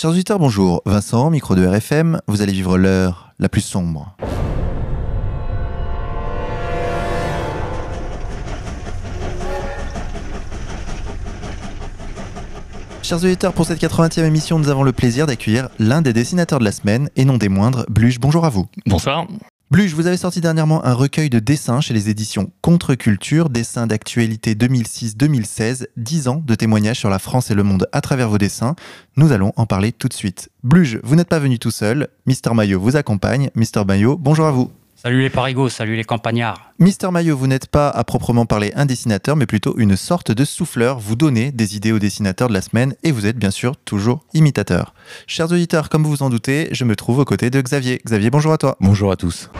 Chers auditeurs, bonjour. Vincent, micro de RFM, vous allez vivre l'heure la plus sombre. Chers auditeurs, pour cette 80e émission, nous avons le plaisir d'accueillir l'un des dessinateurs de la semaine, et non des moindres, Bluche. Bonjour à vous. Bonsoir. Bluche, vous avez sorti dernièrement un recueil de dessins chez les éditions Contre-Culture, dessins d'actualité 2006-2016, 10 ans de témoignages sur la France et le monde à travers vos dessins. Nous allons en parler tout de suite. Bluche, vous n'êtes pas venu tout seul, Mister Maillot vous accompagne. Mister Maillot, bonjour à vous. Salut les parigots, salut les campagnards. Mister Maillot, vous n'êtes pas à proprement parler un dessinateur, mais plutôt une sorte de souffleur. Vous donnez des idées aux dessinateurs de la semaine et vous êtes bien sûr toujours imitateur. Chers auditeurs, comme vous vous en doutez, je me trouve aux côtés de Xavier. Xavier, bonjour à toi. Bonjour à tous.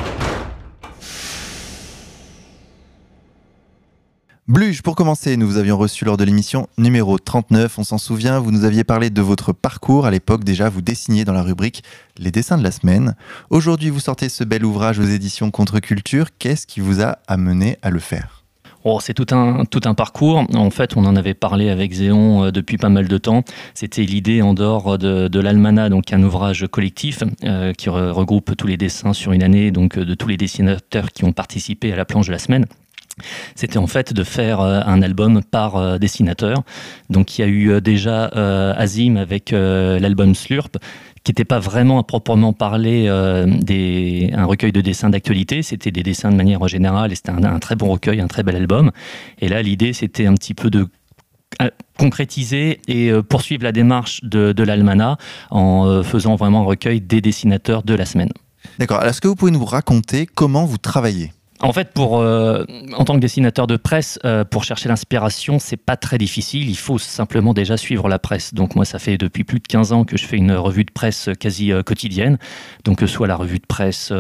Bluge, pour commencer, nous vous avions reçu lors de l'émission numéro 39, on s'en souvient, vous nous aviez parlé de votre parcours. À l'époque, déjà, vous dessiniez dans la rubrique Les dessins de la semaine. Aujourd'hui, vous sortez ce bel ouvrage aux éditions Contre-Culture. Qu'est-ce qui vous a amené à le faire? Oh, c'est tout un, tout un parcours. En fait, on en avait parlé avec Zéon euh, depuis pas mal de temps. C'était l'idée en dehors de, de l'Almana, donc un ouvrage collectif euh, qui regroupe tous les dessins sur une année, donc de tous les dessinateurs qui ont participé à la planche de la semaine c'était en fait de faire euh, un album par euh, dessinateur. Donc il y a eu euh, déjà Azim avec l'album Slurp, qui n'était pas vraiment à proprement parler un recueil de dessins d'actualité, c'était des dessins de manière générale et c'était un, très bon recueil, un très bel album. Et là, l'idée, c'était un petit peu de concrétiser et poursuivre la démarche de, de l'Almana en faisant vraiment un recueil des dessinateurs de la semaine. D'accord. Est-ce que vous pouvez nous raconter comment vous travaillez? En fait, pour, euh, en tant que dessinateur de presse, euh, pour chercher l'inspiration, c'est pas très difficile. Il faut simplement déjà suivre la presse. Donc moi, ça fait depuis plus de 15 ans que je fais une revue de presse quasi euh, quotidienne. Donc soit la revue de presse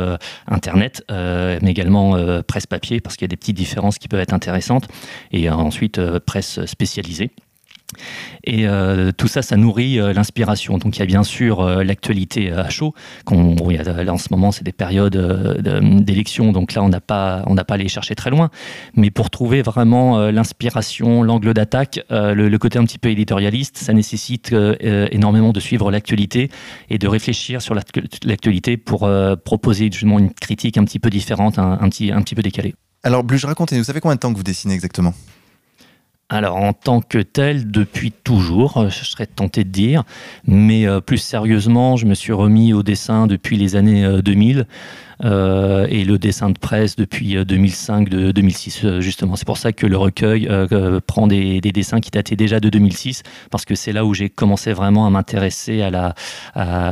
internet, mais également presse papier, parce qu'il y a des petites différences qui peuvent être intéressantes. Et ensuite presse spécialisée. Et euh, tout ça, ça nourrit euh, l'inspiration. Donc il y a bien sûr euh, l'actualité à chaud. là, en ce moment, c'est des périodes d'élection, donc là, on n'a pas, on n'a pas chercher très loin. Mais pour trouver vraiment l'inspiration, l'angle d'attaque, le, côté un petit peu éditorialiste, ça nécessite énormément de suivre l'actualité et de réfléchir sur l'actualité pour proposer justement une critique un petit peu différente, un, petit, un petit peu décalée. Alors, Bluge, racontez-nous, ça fait combien de temps que vous dessinez exactement? Alors en tant que tel, depuis toujours, euh, je serais tenté de dire, mais euh, plus sérieusement, je me suis remis au dessin depuis les années 2000. Euh, et le dessin de presse depuis 2005-2006 euh, euh, justement. C'est pour ça que le recueil prend des, dessins qui dataient déjà de 2006 parce que c'est là où j'ai commencé vraiment à m'intéresser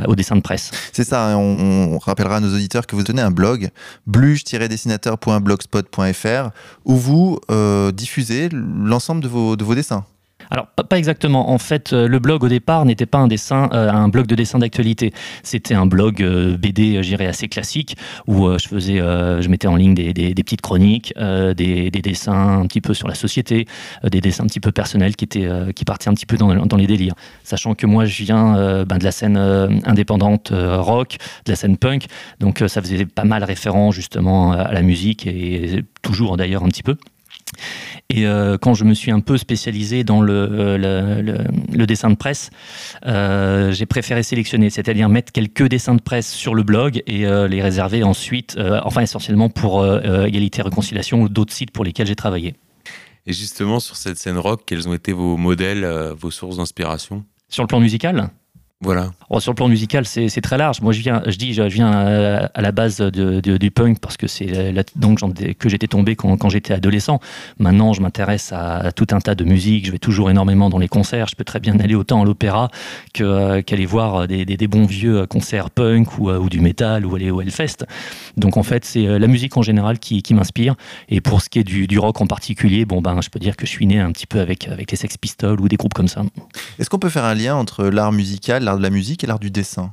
au dessin de presse. C'est ça, hein, on, rappellera à nos auditeurs que vous tenez un blog bluge-dessinateur.blogspot.fr où vous diffusez l'ensemble de de vos dessins. Alors, pas exactement. En fait, euh, le blog au départ n'était pas un dessin, euh, un blog de dessin d'actualité. C'était un blog euh, BD, j'irais assez classique, où je faisais, mettais en ligne des, petites chroniques, des, dessins un petit peu sur la société, des dessins un petit peu personnels qui partaient un petit peu dans, les délires. Sachant que moi, je viens ben, de la scène indépendante rock, de la scène punk, donc ça faisait pas mal référent justement à la musique et toujours d'ailleurs un petit peu. Et euh, quand je me suis un peu spécialisé dans le, euh, le, dessin de presse, euh, j'ai préféré sélectionner, c'est-à-dire mettre quelques dessins de presse sur le blog et les réserver ensuite, enfin essentiellement pour Égalité et Réconciliation ou d'autres sites pour lesquels j'ai travaillé. Et justement, sur cette scène rock, quels ont été vos modèles, vos sources d'inspiration? Sur le plan musical? Voilà. Oh, sur le plan musical, c'est très large. Moi, je viens, je dis, je viens à, la base de, du punk parce que c'est donc que j'étais tombé quand, quand j'étais adolescent. Maintenant, je m'intéresse à, tout un tas de musique. Je vais toujours énormément dans les concerts. Je peux très bien aller autant à l'opéra qu'aller voir des, des, bons vieux concerts punk ou, ou, du métal ou aller au Hellfest. Donc, en fait, c'est la musique en général qui, qui m'inspire. Et pour ce qui est du, du, rock en particulier, bon ben, je peux dire que je suis né un petit peu avec avec les Sex Pistols ou des groupes comme ça. Est-ce qu'on peut faire un lien entre l'art musical l'art de la musique et l'art du dessin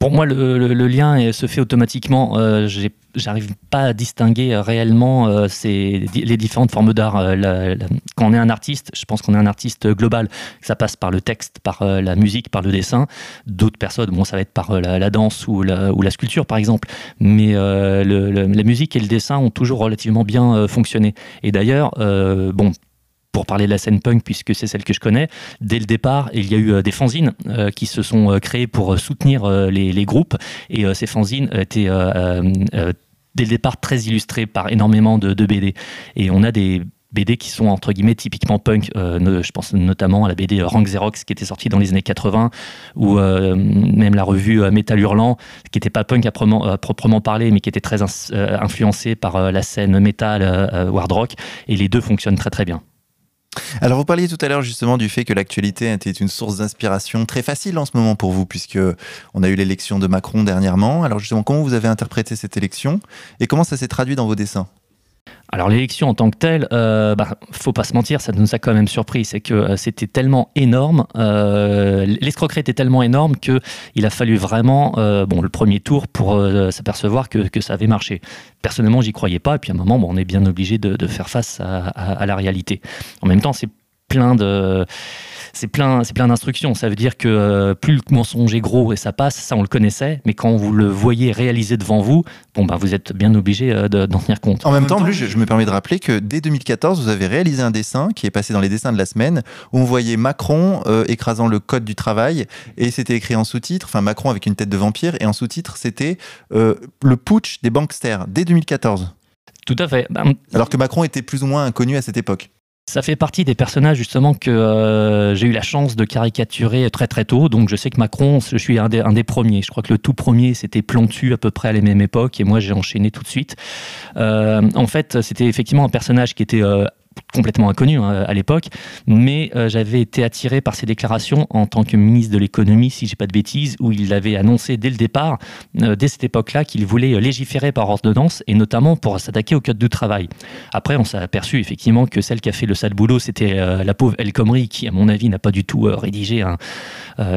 pour moi, le, lien se fait automatiquement. Euh, J'arrive pas à distinguer réellement euh, les différentes formes d'art. Euh, quand on est un artiste, je pense qu'on est un artiste global. Ça passe par le texte, par euh, la musique, par le dessin. D'autres personnes, bon, ça va être par la, danse ou la, ou la, sculpture, par exemple. Mais la musique et le dessin ont toujours relativement bien fonctionné. Et d'ailleurs, bon, pour parler de la scène punk, puisque c'est celle que je connais, dès le départ, il y a eu des fanzines qui se sont créées pour soutenir les, groupes. Et ces fanzines étaient dès le départ très illustrées par énormément de, BD. Et on a des BD qui sont entre guillemets typiquement punk. Euh, je pense notamment à la BD Rank Xerox qui était sortie dans les années 80, ou euh, même la revue euh, Metal Hurlant, qui n'était pas punk à proprement, parler, mais qui était très influencée par la scène metal, hard rock. Et les deux fonctionnent très très bien. Alors vous parliez tout à l'heure justement du fait que l'actualité était une source d'inspiration très facile en ce moment pour vous, puisque on a eu l'élection de Macron dernièrement. Alors justement, comment vous avez interprété cette élection et comment ça s'est traduit dans vos dessins? Alors l'élection en tant que telle, euh, bah, faut pas se mentir, ça nous a quand même surpris. C'est que euh, c'était tellement énorme, euh, l'escroquerie était tellement énorme que il a fallu vraiment, euh, bon, le premier tour pour s'apercevoir que, ça avait marché. Personnellement, j'y croyais pas. Et puis à un moment, on est bien obligé de, faire face à, la réalité. En même temps, c'est plein de c'est plein, c'est plein d'instructions. Ça veut dire que euh, plus le mensonge est gros et ça passe, ça on le connaissait, mais quand vous le voyez réalisé devant vous, bon bah vous êtes bien obligé euh, d'en tenir compte. En même temps, je, je, me permets de rappeler que dès 2014, vous avez réalisé un dessin qui est passé dans les dessins de la semaine où on voyait Macron euh, écrasant le code du travail et c'était écrit en sous-titre, enfin Macron avec une tête de vampire et en sous-titre c'était le putsch des banksters dès 2014. Tout à fait. Ben, Alors que Macron était plus ou moins inconnu à cette époque. Ça fait partie des personnages justement que euh, j'ai eu la chance de caricaturer très très tôt. Donc je sais que Macron, je suis un des, premiers. Je crois que le tout premier c'était Plantu à peu près à la même époque et moi j'ai enchaîné tout de suite. Euh, en fait, c'était effectivement un personnage qui était euh, complètement inconnu hein, à l'époque, mais euh, j'avais été attiré par ses déclarations en tant que ministre de l'économie, si j'ai pas de bêtises, où il avait annoncé dès le départ, euh, dès cette époque-là, qu'il voulait légiférer par ordonnance et notamment pour s'attaquer au code du travail. Après, on s'est aperçu effectivement que celle qui a fait le sale boulot, c'était euh, la pauvre El Khomri, qui, à mon avis, n'a pas du tout rédigé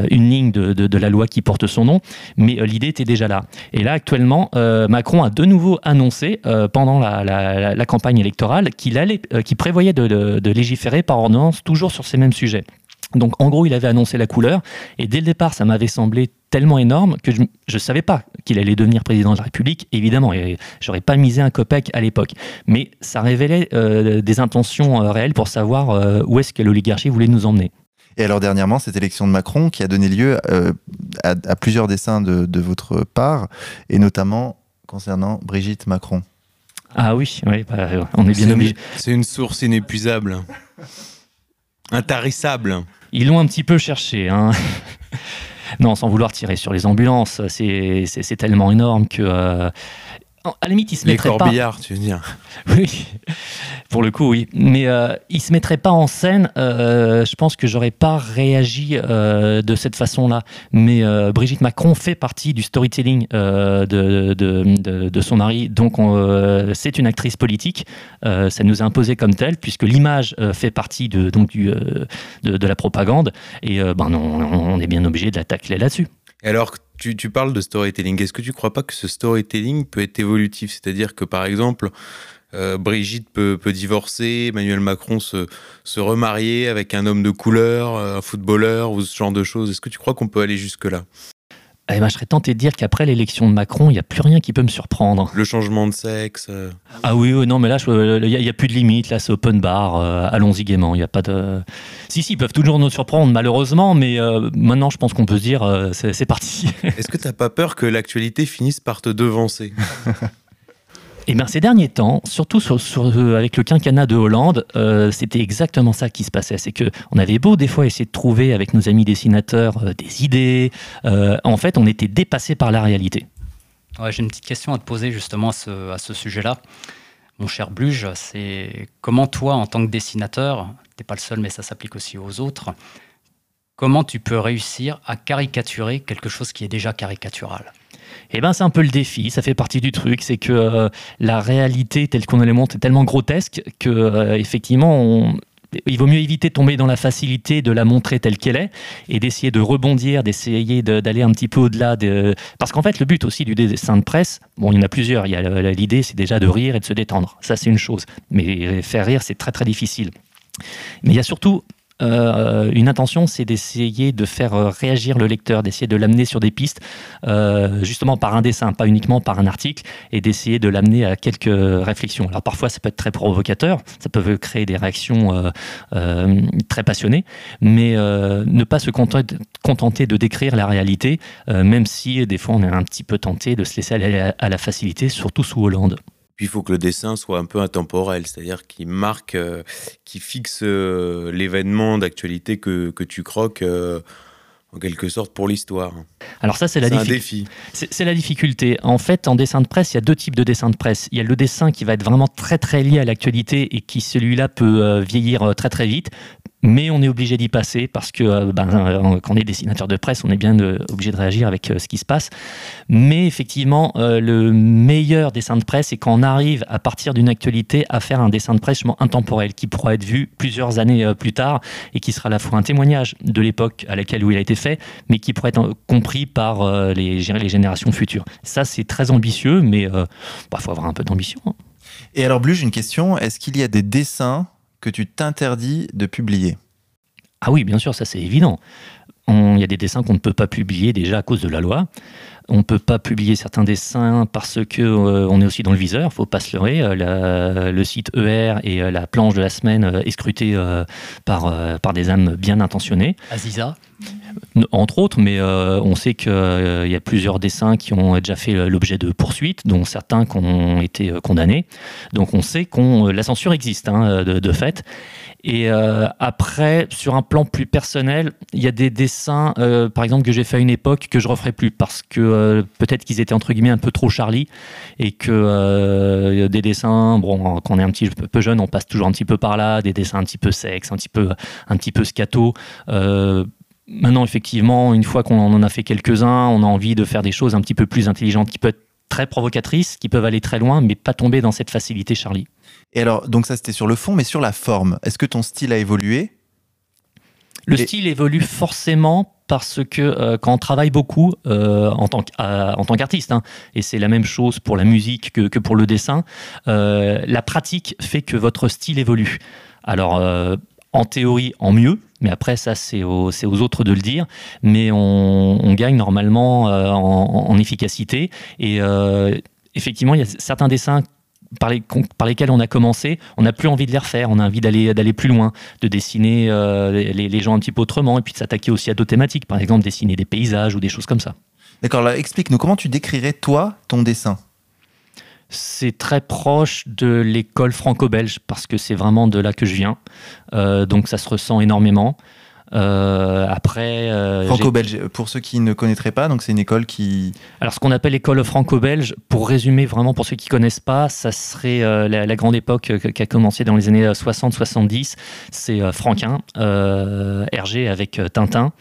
une ligne de, la loi qui porte son nom, mais l'idée était déjà là. Et là, actuellement, Macron a de nouveau annoncé pendant la, la, la, campagne électorale qu'il allait, qu'il prévoyait de, légiférer par ordonnance toujours sur ces mêmes sujets. Donc en gros, il avait annoncé la couleur, et dès le départ, ça m'avait semblé tellement énorme que je ne savais pas qu'il allait devenir président de la République, évidemment, et j'aurais pas misé un copec à l'époque. Mais ça révélait euh, des intentions euh, réelles pour savoir euh, où est-ce que l'oligarchie voulait nous emmener. Et alors dernièrement, cette élection de Macron qui a donné lieu à, plusieurs dessins de, votre part, et notamment concernant Brigitte Macron. Ah oui, oui bah, on est bien obligé. C'est une source inépuisable, intarissable. Ils l'ont un petit peu cherché. Hein. non, sans vouloir tirer sur les ambulances, c'est tellement énorme que... Euh, à la limite, il se Les corbillards, tu veux dire Oui, pour le coup, oui. Mais euh, il se mettrait pas en scène. Euh, je pense que j'aurais pas réagi euh, de cette façon-là. Mais euh, Brigitte Macron fait partie du storytelling de, de, de, de, son mari. Donc, c'est une actrice politique. ça nous a imposé comme telle, puisque l'image fait partie de, donc, du, de, la propagande. Et ben, non, on est bien obligé de la tacler là-dessus. Alors, tu, parles de storytelling. Est-ce que tu ne crois pas que ce storytelling peut être évolutif? C'est-à-dire que, par exemple, euh, Brigitte peut, divorcer, Emmanuel Macron se, se, remarier avec un homme de couleur, euh, un footballeur ou ce genre de choses. Est-ce que tu crois qu'on peut aller jusque-là? Eh ben, je serais tenté de dire qu'après l'élection de Macron, il n'y a plus rien qui peut me surprendre. Le changement de sexe. Euh. Ah oui, non, mais là, il n'y a, plus de limite. Là, c'est open bar. Allons-y gaiement. Il n'y a pas de. Si, si, ils peuvent toujours nous surprendre, malheureusement, mais maintenant, je pense qu'on peut se dire, c'est parti. Est-ce que tu n'as pas peur que l'actualité finisse par te devancer? et bien ces derniers temps, surtout sur, euh, avec le quinquennat de Hollande, euh, c'était exactement ça qui se passait. C'est que on avait beau des fois essayer de trouver avec nos amis dessinateurs euh, des idées, en fait on était dépassé par la réalité. J'ai une petite question à te poser justement à ce, à ce sujet-là. Mon cher Bluge, c'est comment toi, en tant que dessinateur, t'es pas le seul, mais ça s'applique aussi aux autres, comment tu peux réussir à caricaturer quelque chose qui est déjà caricatural? Eh ben c'est un peu le défi, ça fait partie du truc, c'est que euh, la réalité telle qu'on les montre est tellement grotesque que euh, effectivement il vaut mieux éviter de tomber dans la facilité de la montrer telle qu'elle est et d'essayer de rebondir, d'essayer d'aller un petit peu au-delà. De... Parce qu'en fait, le but aussi du dessin de presse, bon, il y en a plusieurs. L'idée, c'est déjà de rire et de se détendre. Ça, c'est une chose. Mais faire rire, c'est très, très difficile. Mais il y a surtout euh, une intention, c'est d'essayer de faire euh, réagir le lecteur, d'essayer de l'amener sur des pistes, euh, justement par un dessin, pas uniquement par un article, et d'essayer de l'amener à quelques réflexions. Alors parfois, ça peut être très provocateur, ça peut créer des réactions très passionnées, mais ne pas se contenter de décrire la réalité, même si des fois on est un petit peu tenté de se laisser aller à la facilité, surtout sous Hollande. Puis il faut que le dessin soit un peu intemporel, c'est-à-dire qu'il marque, euh, qu'il fixe euh, l'événement d'actualité que, que, tu croques euh, en quelque sorte pour l'histoire. Alors ça, c'est la défi. C'est la difficulté. En fait, en dessin de presse, il y a deux types de dessins de presse. Il y a le dessin qui va être vraiment très très lié à l'actualité et qui celui-là peut vieillir très très vite mais on est obligé d'y passer parce que euh, ben, euh, quand on est dessinateur de presse, on est bien obligé de réagir avec euh, ce qui se passe. Mais effectivement, le meilleur dessin de presse, c'est quand on arrive à partir d'une actualité à faire un dessin de presse intemporel qui pourra être vu plusieurs années plus tard et qui sera à la fois un témoignage de l'époque à laquelle où il a été fait, mais qui pourrait être compris par les, générations futures. Ça, c'est très ambitieux, mais il bah, faut avoir un peu d'ambition. Hein. Et alors, Blue, j'ai une question. Est-ce qu'il y a des dessins que tu t'interdis de publier Ah oui, bien sûr, ça c'est évident. Il y a des dessins qu'on ne peut pas publier déjà à cause de la loi. On ne peut pas publier certains dessins parce que euh, on est aussi dans le viseur, faut pas se leurrer. Euh, le site ER et euh, la planche de la semaine est scruté par, par des âmes bien intentionnées. Aziza entre autres, mais on sait qu'il y a plusieurs dessins qui ont déjà fait l'objet de poursuites, dont certains qui ont été condamnés. Donc on sait que la censure existe hein, de, fait. Et euh, après, sur un plan plus personnel, il y a des dessins, euh, par exemple, que j'ai fait à une époque que je referai plus parce que euh, peut-être qu'ils étaient entre guillemets un peu trop Charlie et que des dessins, bon, quand on est un petit peu jeune, on passe toujours un petit peu par là, des dessins un petit peu sexe, un petit peu, un petit peu scato. Maintenant, effectivement, une fois qu'on en a fait quelques-uns, on a envie de faire des choses un petit peu plus intelligentes qui peuvent être très provocatrices, qui peuvent aller très loin, mais pas tomber dans cette facilité Charlie. Et alors, donc ça c'était sur le fond, mais sur la forme, est-ce que ton style a évolué? Le style évolue forcément parce que euh, quand on travaille beaucoup euh, en tant qu'artiste, hein, et c'est la même chose pour la musique que, pour le dessin, euh, la pratique fait que votre style évolue. Alors, en théorie, en mieux, mais après, ça, c'est aux, autres de le dire. Mais on, gagne normalement en, en, efficacité. Et effectivement, il y a certains dessins par, lesquels on a commencé, on n'a plus envie de les refaire, on a envie d'aller plus loin, de dessiner euh, les, gens un petit peu autrement, et puis de s'attaquer aussi à d'autres thématiques, par exemple dessiner des paysages ou des choses comme ça. D'accord, explique-nous comment tu décrirais toi ton dessin? C'est très proche de l'école franco-belge parce que c'est vraiment de là que je viens. Euh, donc ça se ressent énormément. Euh, après, euh, franco-belge. Pour ceux qui ne connaîtraient pas, donc c'est une école qui. Alors ce qu'on appelle l'école franco-belge, pour résumer vraiment pour ceux qui connaissent pas, ça serait euh, la, grande époque qui a commencé dans les années 60-70. C'est Franquin, Hergé avec Tintin.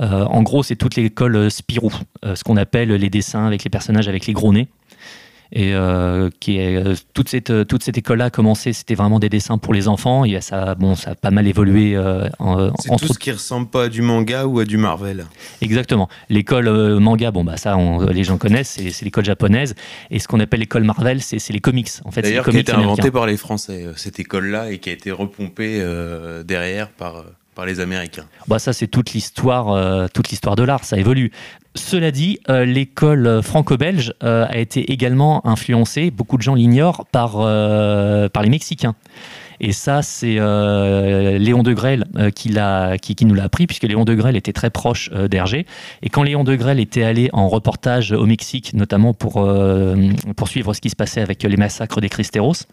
en gros, c'est toute l'école Spirou, ce qu'on appelle les dessins avec les personnages avec les gros nez et euh, qui est euh, toute cette euh, toute cette école là a commencé c'était vraiment des dessins pour les enfants. Et ça bon ça a pas mal évolué en, c'est tout ce qui ressemble pas à du manga ou à du Marvel. Exactement. L'école manga bon bah ça les gens connaissent c'est, l'école japonaise. Et ce qu'on appelle l'école Marvel c'est, les comics. En fait d'ailleurs qui a été inventé par les Français cette école là et qui a été repompée derrière par par les Américains. Bah ça c'est toute l'histoire, toute l'histoire de l'art, ça évolue. Cela dit, euh, l'école franco-belge euh, a été également influencée, beaucoup de gens l'ignorent, par, euh, les Mexicains. Et ça, c'est Léon de Grelle qui, nous l'a appris, puisque Léon de Grelle était très proche d'Hergé. Et quand Léon de Grelle était allé en reportage au Mexique, notamment pour, pour suivre ce qui se passait avec les massacres des Cristeros,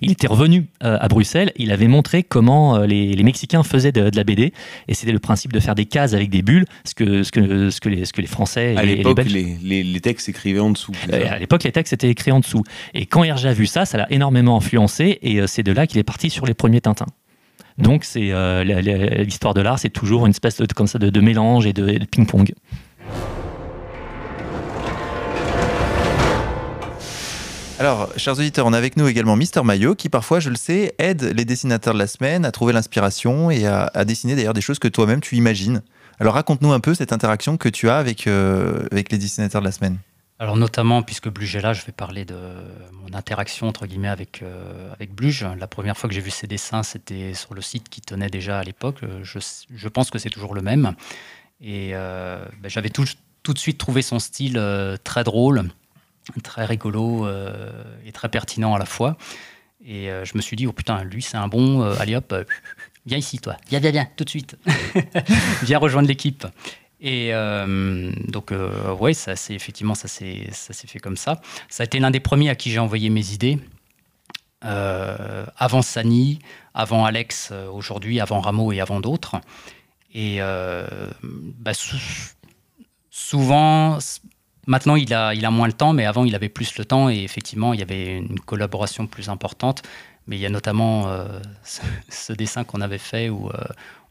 il était revenu euh, à Bruxelles, il avait montré comment euh, les, Mexicains faisaient de, la BD, et c'était le principe de faire des cases avec des bulles, ce que, ce que, ce que, les, ce que les Français à et les Belges... Les, les, textes écrivaient en dessous. Euh, à l'époque, les textes étaient écrits en dessous. Et quand Hergé a vu ça, ça l'a énormément influencé, et c'est de là qu'il est parti sur les premiers Tintins. Donc c'est l'histoire de l'art, c'est toujours une espèce de, comme ça, de, mélange et de ping-pong. Alors, chers auditeurs, on a avec nous également Mister Mayo, qui parfois, je le sais, aide les dessinateurs de la semaine à trouver l'inspiration et à, dessiner d'ailleurs des choses que toi-même tu imagines. Alors, raconte-nous un peu cette interaction que tu as avec, euh, avec les dessinateurs de la semaine. alors notamment, puisque Bluge est là, je vais parler de mon interaction entre guillemets avec, euh, avec Bluge. La première fois que j'ai vu ses dessins, c'était sur le site qui tenait déjà à l'époque. Je, je, pense que c'est toujours le même. Et euh, ben, j'avais tout, de suite trouvé son style euh, très drôle, très rigolo et très pertinent à la fois. Et je me suis dit, oh putain, lui c'est un bon, allez hop, viens ici toi, viens, viens, viens, tout de suite. viens rejoindre l'équipe. Et euh, donc, euh, oui, ça, c'est, effectivement, ça s'est, fait comme ça. Ça a été l'un des premiers à qui j'ai envoyé mes idées. Euh, avant Sani, avant Alex aujourd'hui, avant Rameau et avant d'autres. Et bah, souvent, maintenant il a, moins le temps, mais avant il avait plus le temps et effectivement il y avait une collaboration plus importante. Mais il y a notamment ce, dessin qu'on avait fait où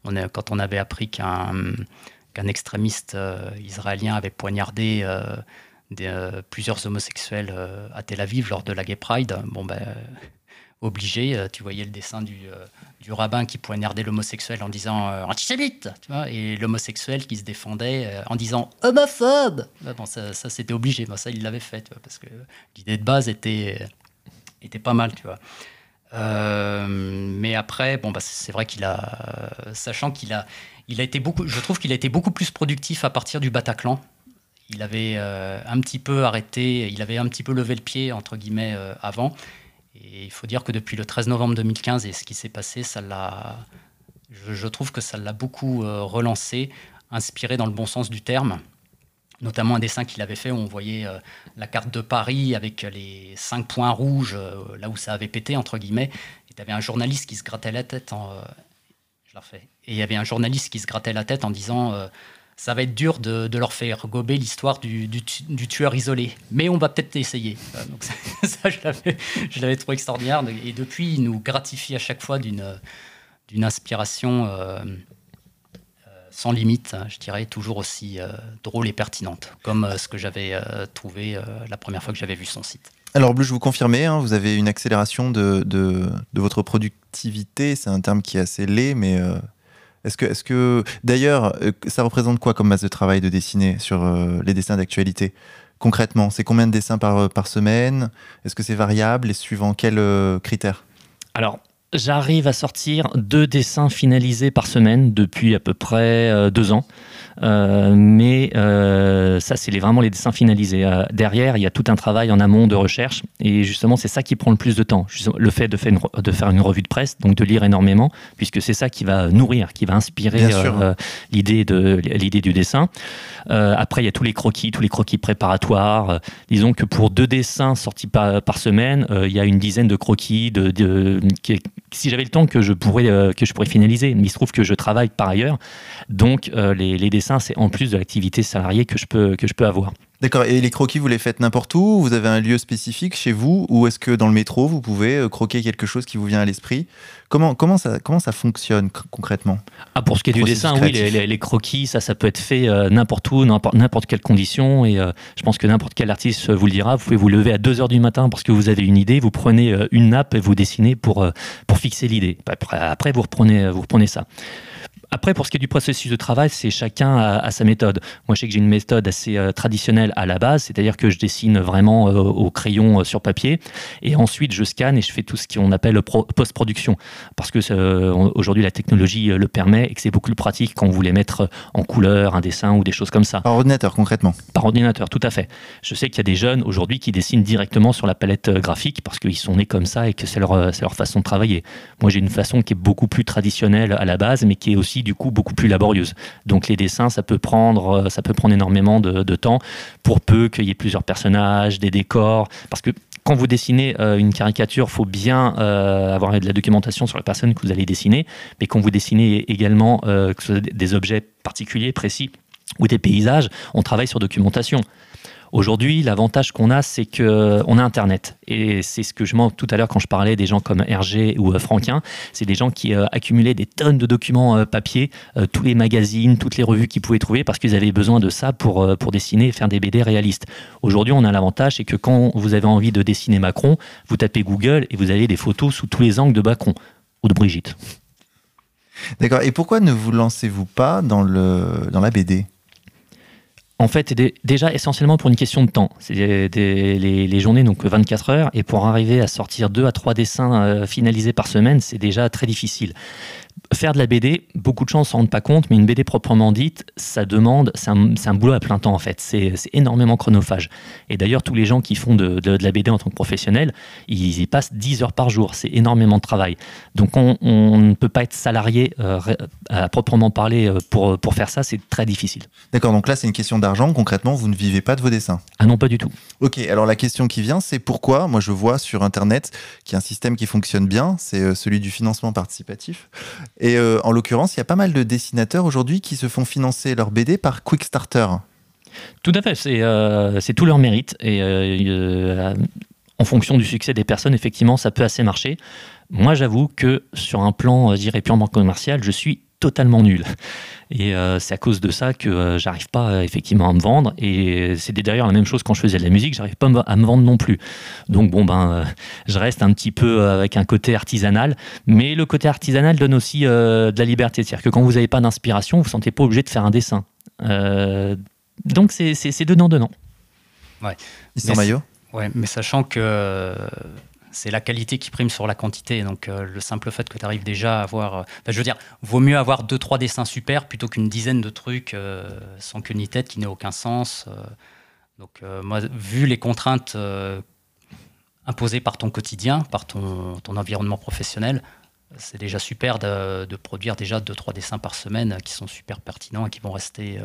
a, quand on avait appris qu'un extrémiste euh, israélien avait poignardé euh, euh, plusieurs homosexuels à Tel Aviv lors de la Gay Pride. Bon, ben, obligé, tu voyais le dessin du, du rabbin qui poignardait l'homosexuel en disant antisémite, tu vois, et l'homosexuel qui se défendait en disant homophobe. Bon, ça, c'était obligé, ça il l'avait fait, parce que l'idée de base était, était pas mal, tu vois. mais après, bon, bah, c'est vrai qu'il a, sachant qu'il a, il a été beaucoup, je trouve qu'il a été beaucoup plus productif à partir du Bataclan. Il avait euh, un petit peu arrêté, il avait un petit peu levé le pied, entre guillemets, euh, avant. Et il faut dire que depuis le 13 novembre 2015 et ce qui s'est passé, ça l'a, je, trouve que ça l'a beaucoup euh, relancé, inspiré dans le bon sens du terme. Notamment un dessin qu'il avait fait où on voyait la carte de Paris avec les cinq points rouges, là où ça avait pété, entre guillemets. Et tu avais un journaliste qui se grattait la tête je refais. Et il y avait un journaliste qui se grattait la tête en disant euh, ça va être dur de, leur faire gober l'histoire du, tueur isolé, mais on va peut-être essayer. donc ça, je l'avais trouvé extraordinaire. Et depuis, il nous gratifie à chaque fois d'une inspiration euh, euh, sans limite, hein, je dirais, toujours aussi drôle et pertinente, comme ce que j'avais trouvé la première fois que j'avais vu son site. Alors, Bleu, je vous confirmez, hein, vous avez une accélération de, votre productivité. C'est un terme qui est assez laid, mais euh, est-ce que, d'ailleurs, euh, ça représente quoi comme masse de travail de dessiner sur euh, les dessins d'actualité Concrètement, c'est combien de dessins par, par semaine? Est-ce que c'est variable? Et suivant quels critères? Alors, j'arrive à sortir deux dessins finalisés par semaine depuis à peu près deux ans. Euh, mais euh, ça, c'est vraiment les dessins finalisés. Euh, derrière, il y a tout un travail en amont de recherche. Et justement, c'est ça qui prend le plus de temps. Le fait de faire, une, de faire une revue de presse, donc de lire énormément, puisque c'est ça qui va nourrir, qui va inspirer l'idée du dessin. Après, il y a tous les croquis, tous les croquis préparatoires. disons que pour deux dessins sortis par, semaine, il y a une dizaine de croquis de, de si j'avais le temps que je pourrais que je pourrais finaliser. Mais il se trouve que je travaille par ailleurs, donc les, les dessins c'est en plus de l'activité salariée que je peux, que je peux avoir. D'accord, et les croquis, vous les faites n'importe où? Vous avez un lieu spécifique chez vous? Ou est-ce que dans le métro, vous pouvez euh, croquer quelque chose qui vous vient à l'esprit? Comment, comment, ça, comment ça fonctionne concrètement? Ah, Pour ce qui est du dessin, oui, les, croquis, ça, ça peut être fait euh, n'importe où, n'importe quelle condition. Et euh, je pense que n'importe quel artiste vous le dira. Vous pouvez vous lever à 2h du matin parce que vous avez une idée, vous prenez une nappe et vous dessinez pour, pour fixer l'idée. Après, après, vous, reprenez, vous reprenez ça. Après, pour ce qui est du processus de travail, c'est chacun à, sa méthode. Moi, je sais que j'ai une méthode assez euh, traditionnelle à la base, c'est-à-dire que je dessine vraiment euh, au crayon euh, sur papier, et ensuite je scanne et je fais tout ce qu'on appelle post-production, parce que aujourd'hui la technologie le permet et que c'est beaucoup plus pratique quand vous voulez mettre en couleur un dessin ou des choses comme ça. Par ordinateur, concrètement. Par ordinateur, tout à fait. Je sais qu'il y a des jeunes aujourd'hui qui dessinent directement sur la palette graphique parce qu'ils sont nés comme ça et que c'est leur, leur façon de travailler. Moi, j'ai une façon qui est beaucoup plus traditionnelle à la base, mais qui est aussi du coup beaucoup plus laborieuse. Donc les dessins, ça peut prendre, euh, ça peut prendre énormément de, temps pour peu qu'il y ait plusieurs personnages, des décors, parce que quand vous dessinez euh, une caricature, faut bien euh, avoir de la documentation sur la personne que vous allez dessiner, mais quand vous dessinez également des objets particuliers, précis, ou des paysages, on travaille sur documentation. Aujourd'hui, l'avantage qu'on a, c'est qu'on a Internet. Et c'est ce que je manque tout à l'heure quand je parlais des gens comme Hergé ou euh, Franquin. C'est des gens qui euh, accumulaient des tonnes de documents euh, papier, tous les magazines, toutes les revues qu'ils pouvaient trouver parce qu'ils avaient besoin de ça pour, pour dessiner et faire des BD réalistes. Aujourd'hui, on a l'avantage, c'est que quand vous avez envie de dessiner Macron, vous tapez Google et vous avez des photos sous tous les angles de Macron ou de Brigitte. D'accord. Et pourquoi ne vous lancez-vous pas dans, le, dans la BD en fait, déjà essentiellement pour une question de temps. C'est les, journées, donc 24 heures, et pour arriver à sortir deux à trois dessins euh, finalisés par semaine, c'est déjà très difficile faire de la BD, beaucoup de gens ne s'en rendent pas compte, mais une BD proprement dite, ça demande, c'est un, boulot à plein temps en fait. C'est énormément chronophage. Et d'ailleurs, tous les gens qui font de, la BD en tant que professionnels, ils y passent 10 heures par jour. C'est énormément de travail. Donc on, ne peut pas être salarié euh, à proprement parler euh, pour, pour faire ça, c'est très difficile. D'accord, donc là c'est une question d'argent. Concrètement, vous ne vivez pas de vos dessins Ah non, pas du tout. Ok, alors la question qui vient, c'est pourquoi, moi je vois sur Internet qu'il y a un système qui fonctionne bien, c'est euh, celui du financement participatif. Et euh, en l'occurrence, il y a pas mal de dessinateurs aujourd'hui qui se font financer leur BD par Quickstarter. Tout à fait, c'est euh, tout leur mérite. Et euh, en fonction du succès des personnes, effectivement, ça peut assez marcher. Moi, j'avoue que sur un plan, je dirais, purement commercial, je suis totalement nul. Et euh, c'est à cause de ça que euh, j'arrive pas euh, effectivement à me vendre. Et c'était d'ailleurs la même chose quand je faisais de la musique, j'arrive pas à me vendre non plus. Donc bon ben, je reste un petit peu avec un côté artisanal, mais le côté artisanal donne aussi de la liberté. C'est-à-dire que quand vous n'avez pas d'inspiration, vous ne vous sentez pas obligé de faire un dessin. donc c'est donnant-donnant. Ouais. Ils maillot? Ouais, mais sachant que c'est la qualité qui prime sur la quantité. Donc euh, le simple fait que tu arrives déjà à avoir... Euh, je veux dire, vaut mieux avoir deux, trois dessins super plutôt qu'une dizaine de trucs euh, sans queue ni tête qui n'aient aucun sens. donc moi, vu les contraintes imposées par ton quotidien, par ton, environnement professionnel, c'est déjà super de, de, produire déjà deux, trois dessins par semaine qui sont super pertinents et qui vont rester,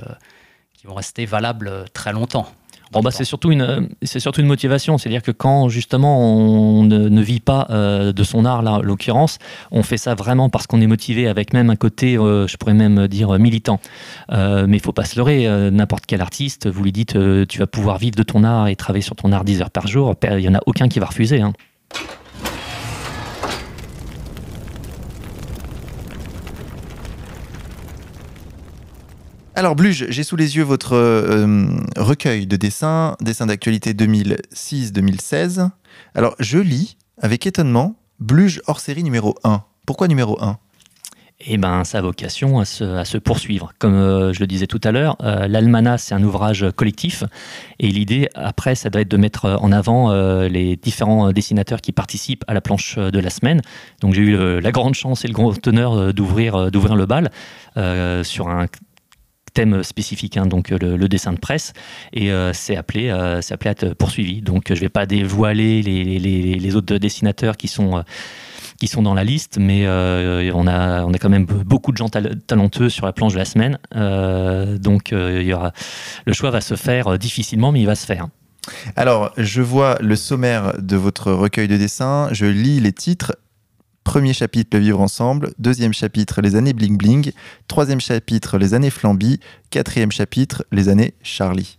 qui vont rester valables très longtemps. Bon, bah, c'est surtout une, c'est surtout une motivation. C'est-à-dire que quand justement on ne, vit pas euh, de son art, là, l'occurrence, on fait ça vraiment parce qu'on est motivé, avec même un côté, euh, je pourrais même dire militant. Euh, mais il faut pas se leurrer. N'importe quel artiste, vous lui dites, tu vas pouvoir vivre de ton art et travailler sur ton art 10 heures par jour. Il y en a aucun qui va refuser. Hein. Alors Bluge, j'ai sous les yeux votre euh, recueil de dessins, dessins d'actualité 2006-2016. Alors je lis avec étonnement Bluge hors série numéro 1. Pourquoi numéro 1 eh ben, ça a vocation à se, poursuivre. Comme euh, je le disais tout à l'heure, euh, l'Almana, c'est un ouvrage collectif. Et l'idée, après, ça doit être de mettre en avant les différents dessinateurs qui participent à la planche de la semaine. Donc, j'ai eu la grande chance et le grand honneur d'ouvrir le bal sur un thème spécifique, hein, donc le, dessin de presse, et euh, c'est appelé, euh, appelé à être poursuivi. Donc je ne vais pas dévoiler les, autres dessinateurs qui sont, euh, qui sont dans la liste, mais on, a, on a quand même beaucoup de gens talentueux sur la planche de la semaine. donc il y aura, le choix va se faire difficilement, mais il va se faire. Alors, je vois le sommaire de votre recueil de dessins, je lis les titres Premier chapitre, le vivre ensemble. Deuxième chapitre, les années bling bling. Troisième chapitre, les années flamby. Quatrième chapitre, les années Charlie.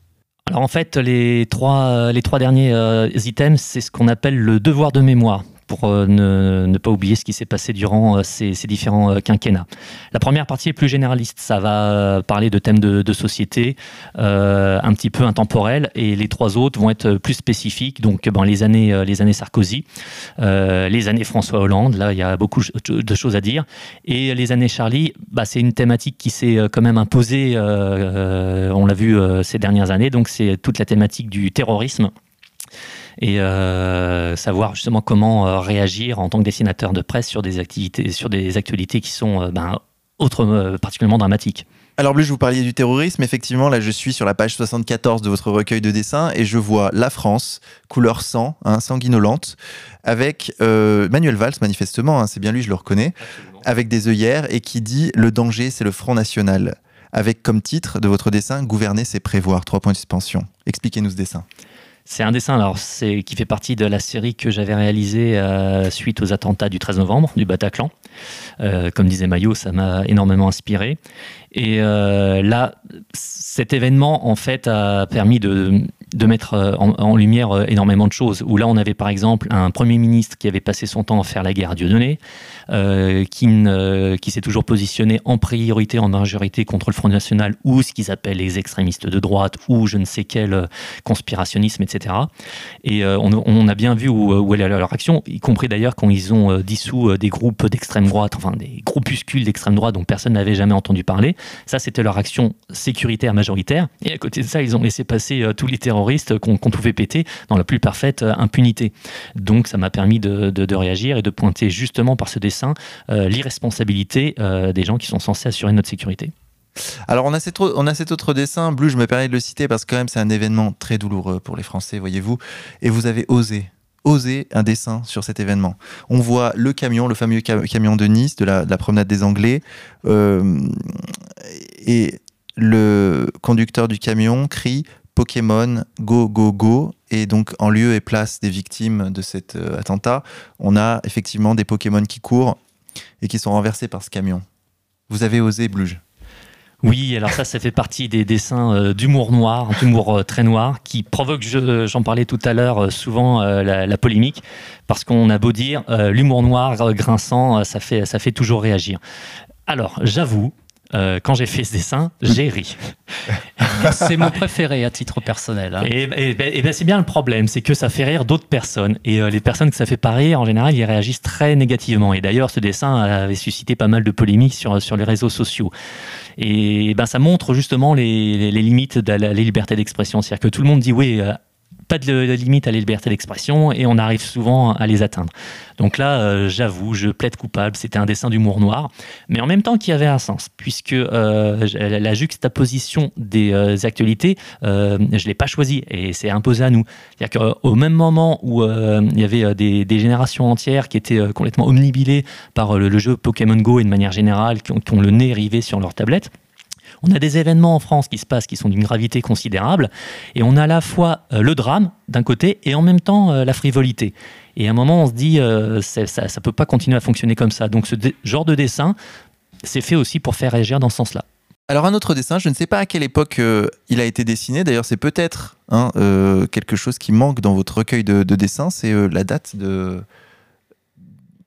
Alors en fait, les trois, les trois derniers euh, items, c'est ce qu'on appelle le devoir de mémoire pour euh, ne, pas oublier ce qui s'est passé durant euh, ces, différents euh, quinquennats. La première partie est plus généraliste, ça va parler de thèmes de, société, un petit peu intemporels, et les trois autres vont être plus spécifiques, donc ben, les, années, les années Sarkozy, les années François Hollande, là il y a beaucoup de choses à dire, et les années Charlie, bah, c'est une thématique qui s'est quand même imposée, on l'a vu ces dernières années, donc c'est toute la thématique du terrorisme et euh, savoir justement comment euh, réagir en tant que dessinateur de presse sur des activités, sur des actualités qui sont euh, ben, autre, particulièrement dramatiques. Alors Bleu, je vous parlais du terrorisme. Effectivement, là, je suis sur la page 74 de votre recueil de dessins et je vois la France, couleur sang, hein, sanguinolente, avec Manuel Valls, manifestement, hein, c'est bien lui, je le reconnais, avec des œillères et qui dit Le danger, c'est le Front National. Avec comme titre de votre dessin Gouverner, c'est prévoir. Trois points de suspension. Expliquez-nous ce dessin. C'est un dessin alors, qui fait partie de la série que j'avais réalisée euh, suite aux attentats du 13 novembre du Bataclan. Euh, comme disait Maillot, ça m'a énormément inspiré. Et euh, là, cet événement, en fait, a permis de, mettre en, lumière énormément de choses. Où là, on avait par exemple un Premier ministre qui avait passé son temps à faire la guerre à Dieudonné, qui, qui s'est toujours positionné en priorité, en majorité contre le Front National ou ce qu'ils appellent les extrémistes de droite ou je ne sais quel conspirationnisme, etc. Et on, a bien vu où, où est leur action, y compris d'ailleurs quand ils ont dissous des groupes d'extrême droite, enfin des groupuscules d'extrême droite dont personne n'avait jamais entendu parler. Ça, c'était leur action sécuritaire majoritaire. Et à côté de ça, ils ont laissé passer euh, tous les terroristes qu'on pouvait péter dans la plus parfaite euh, impunité. Donc, ça m'a permis de, réagir et de pointer justement par ce dessin euh, l'irresponsabilité des gens qui sont censés assurer notre sécurité. Alors on a, cet, on a cet autre dessin, Bleu, je me permets de le citer parce que quand même c'est un événement très douloureux pour les Français, voyez-vous, et vous avez osé, oser un dessin sur cet événement. On voit le camion, le fameux camion de Nice, de la, promenade des Anglais, euh, et le conducteur du camion crie Pokémon, go, go, go. Et donc, en lieu et place des victimes de cet euh, attentat, on a effectivement des Pokémon qui courent et qui sont renversés par ce camion. Vous avez osé, Bluge oui, alors ça, ça fait partie des dessins euh, d'humour noir, d'humour euh, très noir, qui provoque, j'en parlais tout à l'heure, souvent la, polémique, parce qu'on a beau dire, l'humour noir grinçant, ça fait, ça fait toujours réagir. Alors, j'avoue, quand j'ai fait ce dessin, j'ai ri. c'est mon préféré à titre personnel. Hein. Et, et, ben c'est bien le problème, c'est que ça fait rire d'autres personnes. Et les personnes que ça fait pas rire, en général, ils réagissent très négativement. Et d'ailleurs, ce dessin avait suscité pas mal de polémiques sur, sur les réseaux sociaux. Et ben, ça montre justement les, limites de la, liberté d'expression. C'est-à-dire que tout le monde dit oui, euh, pas de, limite à la liberté d'expression et on arrive souvent à les atteindre. Donc là, euh, j'avoue, je plaide coupable, c'était un dessin d'humour noir, mais en même temps qui avait un sens, puisque euh, la juxtaposition des actualités, je ne l'ai pas choisi et c'est imposé à nous. C'est-à-dire qu'au même moment où il y avait des, générations entières qui étaient complètement omnibilées par le, jeu Pokémon Go et de manière générale, qui ont, qui ont le nez rivé sur leur tablette, on a des événements en France qui se passent qui sont d'une gravité considérable, et on a à la fois euh, le drame d'un côté et en même temps euh, la frivolité. Et à un moment, on se dit, euh, ça ne peut pas continuer à fonctionner comme ça. Donc ce genre de dessin, c'est fait aussi pour faire réagir dans ce sens-là. Alors un autre dessin, je ne sais pas à quelle époque il a été dessiné, d'ailleurs c'est peut-être hein, quelque chose qui manque dans votre recueil de, de dessins, c'est la date de,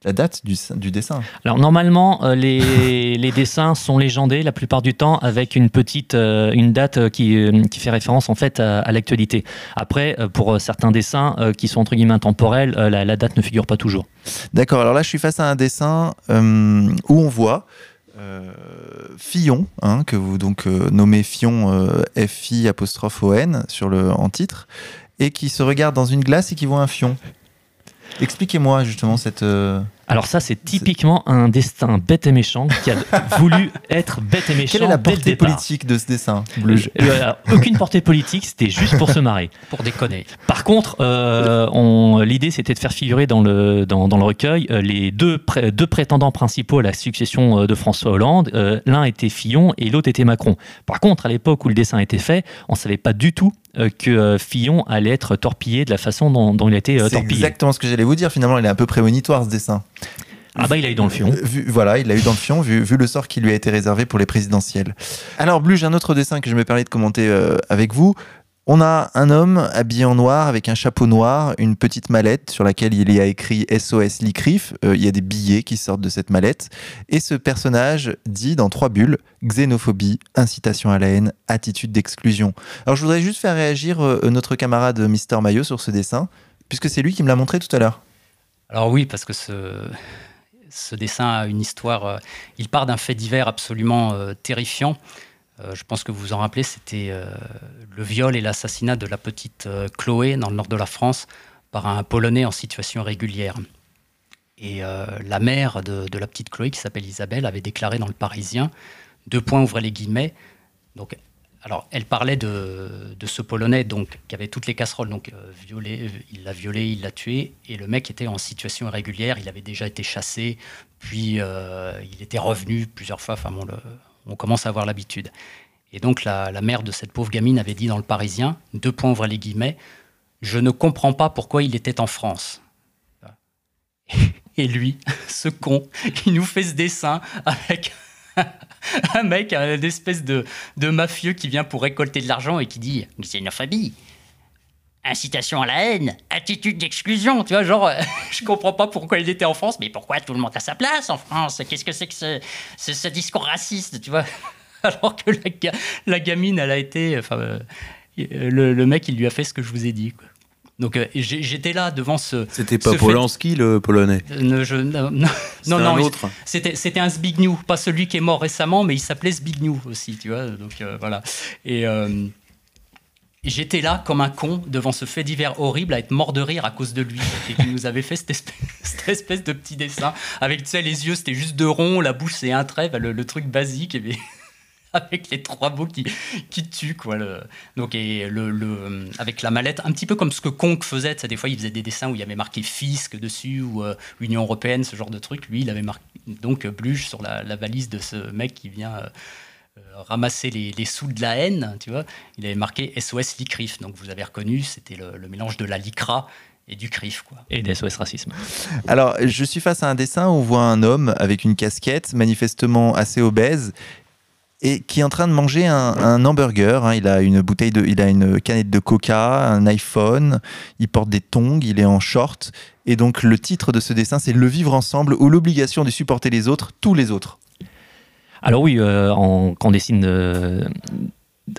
la date du, du dessin Alors normalement, euh, les, les, dessins sont légendés la plupart du temps avec une petite euh, une date euh, qui, fait référence en fait à, l'actualité. Après, pour certains dessins qui sont entre guillemets intemporels, la, la, date ne figure pas toujours. D'accord. Alors là, je suis face à un dessin où on voit Fillon, hein, que vous donc nommez Fion F-I apostrophe O-N sur le, en titre, et qui se regarde dans une glace et qui voit un fion. Expliquez-moi justement cette. Euh, Alors ça, c'est typiquement un destin bête et méchant qui a voulu être bête et méchant. Quelle est la portée politique de ce dessin euh, euh, Aucune portée politique, c'était juste pour se marrer. Pour déconner. Par contre, euh, l'idée c'était de faire figurer dans le, dans, dans le recueil les deux, deux prétendants principaux à la succession de François Hollande. L'un était Fillon et l'autre était Macron. Par contre, à l'époque où le dessin était fait, on ne savait pas du tout que euh, Fillon allait être torpillé de la façon dont, il a été euh, torpillé. C'est exactement ce que j'allais vous dire. Finalement, il est un peu prémonitoire ce dessin. Ah bah il a eu dans le fion. voilà, il l'a eu dans le fion, vu, le sort qui lui a été réservé pour les présidentielles. Alors Blu, j'ai un autre dessin que je me permets de commenter avec vous. On a un homme habillé en noir avec un chapeau noir, une petite mallette sur laquelle il y a écrit SOS Licrif. Euh, il y a des billets qui sortent de cette mallette. Et ce personnage dit dans trois bulles xénophobie, incitation à la haine, attitude d'exclusion. Alors je voudrais juste faire réagir euh, notre camarade Mister Mayo sur ce dessin, puisque c'est lui qui me l'a montré tout à l'heure. Alors oui, parce que ce, ce dessin a une histoire. Euh, il part d'un fait divers absolument terrifiant. Euh, je pense que vous vous en rappelez, c'était euh, le viol et l'assassinat de la petite euh, Chloé dans le nord de la France par un Polonais en situation régulière. Et la mère de, la petite Chloé, qui s'appelle Isabelle, avait déclaré dans le Parisien, deux points, ouvrez les guillemets, donc alors, elle parlait de, ce Polonais donc, qui avait toutes les casseroles. Donc, violé, il l'a violé, il l'a tué. Et le mec était en situation irrégulière. Il avait déjà été chassé, puis il était revenu plusieurs fois. Enfin, bon, le, on commence à avoir l'habitude. Et donc la, mère de cette pauvre gamine avait dit dans le Parisien, deux points ouvrez les guillemets, je ne comprends pas pourquoi il était en France. Et lui, ce con, il nous fait ce dessin avec un mec, une espèce de, de mafieux qui vient pour récolter de l'argent et qui dit xénophobie. Incitation à la haine, attitude d'exclusion, tu vois, genre, je comprends pas pourquoi il était en France, mais pourquoi tout le monde a sa place en France? Qu'est-ce que c'est que ce, ce, discours raciste, tu vois? Alors que la, gamine, elle a été, enfin, euh, le, mec, il lui a fait ce que je vous ai dit, quoi. Donc euh, j'étais là devant ce. C'était pas Polanski le polonais? Euh, je, non, non, non, un. C'était c'était un Zbigniew, pas celui qui est mort récemment, mais il s'appelait Zbigniew aussi, tu vois. Donc voilà. Et J'étais là comme un con devant ce fait divers horrible à être mort de rire à cause de lui. Et qui nous avait fait cette espèce, de petit dessin avec, tu les yeux, c'était juste deux ronds, la bouche, c'est un trait, le, truc basique, avec les trois mots qui, qui tuent, quoi. donc, et avec la mallette, un petit peu comme ce que Conk faisait. Des fois, il faisait des dessins où il y avait marqué Fisc dessus ou euh, Union Européenne, ce genre de truc. Lui, il avait marqué donc Bluche sur la, valise de ce mec qui vient. Euh, euh, ramasser les, sous de la haine, tu vois, il avait marqué SOS Licrif. Donc vous avez reconnu, c'était le, mélange de la Lycra et du CRIF. Quoi. Et des SOS Racisme. Alors, je suis face à un dessin où on voit un homme avec une casquette, manifestement assez obèse, et qui est en train de manger un, hamburger. Hein. Il a une bouteille de, il a une canette de coca, un iPhone, il porte des tongs, il est en short. Et donc, le titre de ce dessin, c'est Le vivre ensemble ou l'obligation de supporter les autres, tous les autres. Alors oui, euh, quand on dessine euh,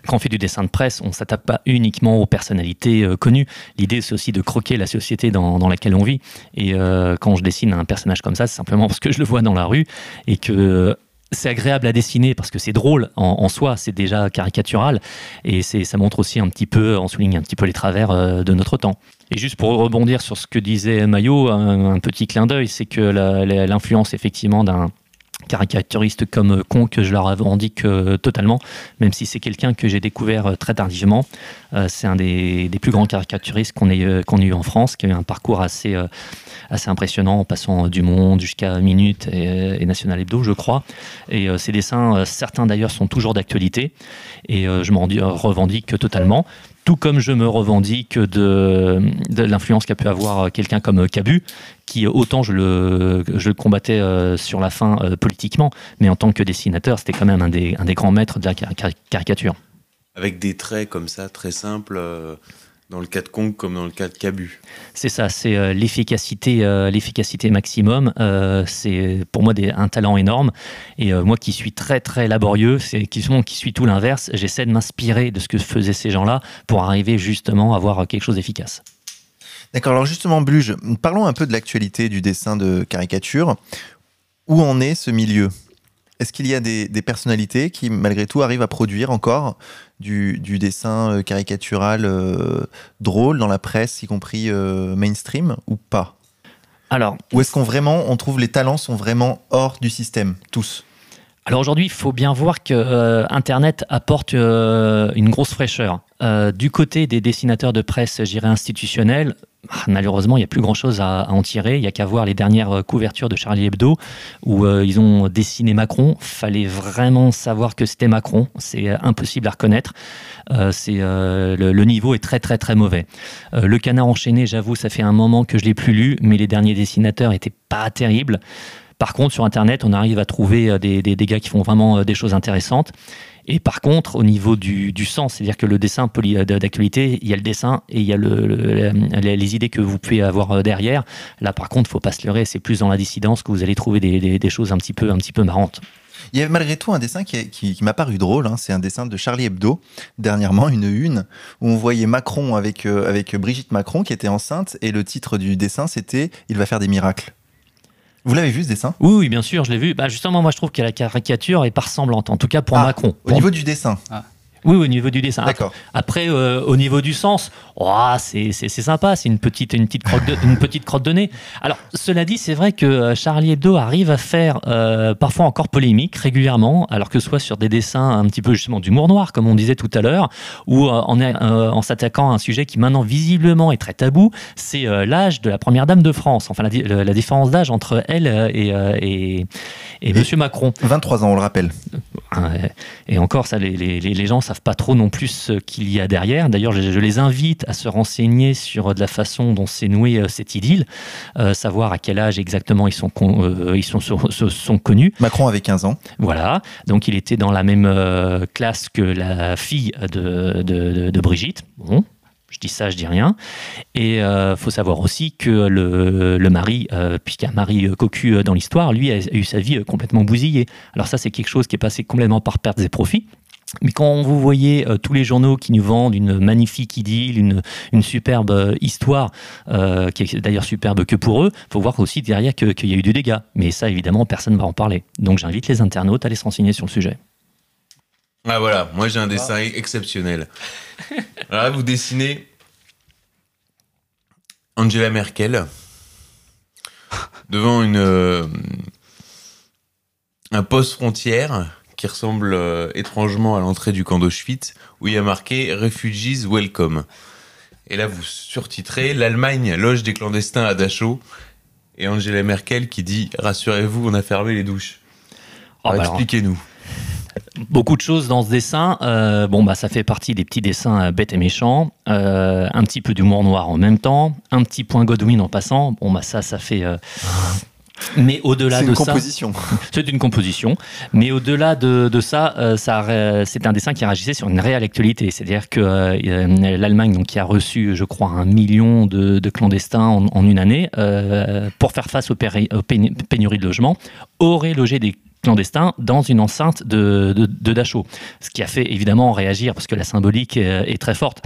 quand on fait du dessin de presse, on ne s'attaque pas uniquement aux personnalités euh, connues. L'idée, c'est aussi de croquer la société dans, laquelle on vit. Et quand je dessine un personnage comme ça, c'est simplement parce que je le vois dans la rue et que c'est agréable à dessiner parce que c'est drôle en, soi, c'est déjà caricatural et ça montre aussi un petit peu, on souligne un petit peu les travers de notre temps. Et juste pour rebondir sur ce que disait Maillot, un, petit clin d'œil, c'est que l'influence effectivement d'un caricaturiste comme Con que je leur revendique euh, totalement, même si c'est quelqu'un que j'ai découvert euh, très tardivement. Euh, c'est un des, plus grands caricaturistes qu'on ait, eu en France, qui a eu un parcours assez, assez impressionnant en passant du Monde jusqu'à Minute et, National Hebdo, je crois. Et ces dessins, certains d'ailleurs, sont toujours d'actualité et je m'en revendique totalement tout comme je me revendique de, l'influence qu'a pu avoir quelqu'un comme Cabu, qui autant je le, je le combattais euh, sur la fin euh, politiquement, mais en tant que dessinateur, c'était quand même un des, un des grands maîtres de la caricature. Avec des traits comme ça, très simples. Dans le cas de Kong comme dans le cas de Cabu. C'est ça, c'est euh, l'efficacité, euh, l'efficacité maximum. Euh, c'est pour moi des, un talent énorme. Et moi qui suis très très laborieux, c'est qui, qui suis tout l'inverse, j'essaie de m'inspirer de ce que faisaient ces gens-là pour arriver justement à avoir quelque chose d'efficace. D'accord, alors justement, Bluge, parlons un peu de l'actualité du dessin de caricature. Où en est ce milieu? Est-ce qu'il y a des, personnalités qui, malgré tout, arrivent à produire encore du, dessin euh, caricatural euh, drôle dans la presse, y compris euh, mainstream, ou pas? Alors, ou est-ce qu'on vraiment, on trouve les talents sont vraiment hors du système, tous? Alors aujourd'hui, il faut bien voir que Internet apporte une grosse fraîcheur. du côté des dessinateurs de presse, j'irais institutionnels, malheureusement, il n'y a plus grand-chose à, en tirer. Il n'y a qu'à voir les dernières euh, couvertures de Charlie Hebdo où euh, ils ont dessiné Macron. Fallait vraiment savoir que c'était Macron. C'est euh, impossible à reconnaître. le, niveau est très très très mauvais. le Canard enchaîné, j'avoue, ça fait un moment que je l'ai plus lu, mais les derniers dessinateurs étaient pas terribles. Par contre, sur Internet, on arrive à trouver des, des, des gars qui font vraiment des choses intéressantes. Et par contre, au niveau du, sens, c'est-à-dire que le dessin euh, d'actualité, il y a le dessin et il y a le, les idées que vous pouvez avoir euh, derrière. Là, par contre, faut pas se leurrer, c'est plus dans la dissidence que vous allez trouver des, choses un petit, peu, un petit peu marrantes. Il y a malgré tout un dessin qui, m'a paru drôle. Hein. C'est un dessin de Charlie Hebdo, dernièrement, une une, où on voyait Macron avec, euh, avec Brigitte Macron qui était enceinte. Et le titre du dessin, c'était Il va faire des miracles. Vous l'avez vu ce dessin? Oui, bien sûr, je l'ai vu. Bah, justement, moi je trouve que la caricature est pas ressemblante, en tout cas pour ah, Macron. Au niveau du dessin ah. Oui, au niveau du dessin. D'accord. Après, euh, au niveau du sens, oh, c'est sympa, c'est une petite, une, petite crotte de, une petite crotte de nez. Alors, cela dit, c'est vrai que euh, Charlie Hebdo arrive à faire euh, parfois encore polémique régulièrement, alors que ce soit sur des dessins un petit peu justement d'humour noir, comme on disait tout à l'heure, ou en, en s'attaquant à un sujet qui maintenant visiblement est très tabou, c'est l'âge de la première dame de France, enfin la, la différence d'âge entre elle et, et, et, Monsieur Macron. 23 ans, on le rappelle. Et encore, ça, les, les, les gens savent pas trop non plus ce qu'il y a derrière. D'ailleurs, je, les invite à se renseigner sur de la façon dont s'est nouée euh, cette idylle, euh, savoir à quel âge exactement ils sont, euh, ils sont, sont, connus. Macron avait 15 ans. Voilà, donc il était dans la même classe que la fille de, de, de Brigitte. Bon, Je dis ça, je dis rien. Et il euh, faut savoir aussi que le, le mari, euh, puisqu'il y a un mari euh, cocu dans l'histoire, lui a, eu sa vie complètement bousillée. Alors ça, c'est quelque chose qui est passé complètement par pertes et profits. Mais quand vous voyez tous les journaux qui nous vendent une magnifique idylle, une, superbe histoire, qui est d'ailleurs superbe que pour eux, faut voir aussi derrière qu'il y a eu du dégât. Mais ça, évidemment, personne ne va en parler. Donc j'invite les internautes à aller se renseigner sur le sujet. Ah voilà, moi j'ai un dessin exceptionnel. Alors là, vous dessinez Angela Merkel devant une euh, un poste frontière qui ressemble euh, étrangement à l'entrée du camp d'Auschwitz où il y a marqué Refugees Welcome. Et là, vous surtitrez L'Allemagne loge des clandestins à Dachau et Angela Merkel qui dit Rassurez-vous, on a fermé les douches. Oh, bah expliquez-nous. Beaucoup de choses dans ce dessin. Euh, bon, bah, ça fait partie des petits dessins euh, bêtes et méchants. Euh, un petit peu d'humour noir en même temps. Un petit point Godwin en passant. Bon, bah, ça, ça fait. Mais au-delà de ça, c'est une composition. Mais au-delà de, ça, ça c'est un dessin qui réagissait sur une réelle actualité. C'est-à-dire que l'Allemagne, donc, qui a reçu, je crois, un million de, clandestins en, une année, pour faire face aux, pénuries de logements, aurait logé des clandestin dans une enceinte de, de, Dachau. Ce qui a fait évidemment réagir parce que la symbolique est, très forte.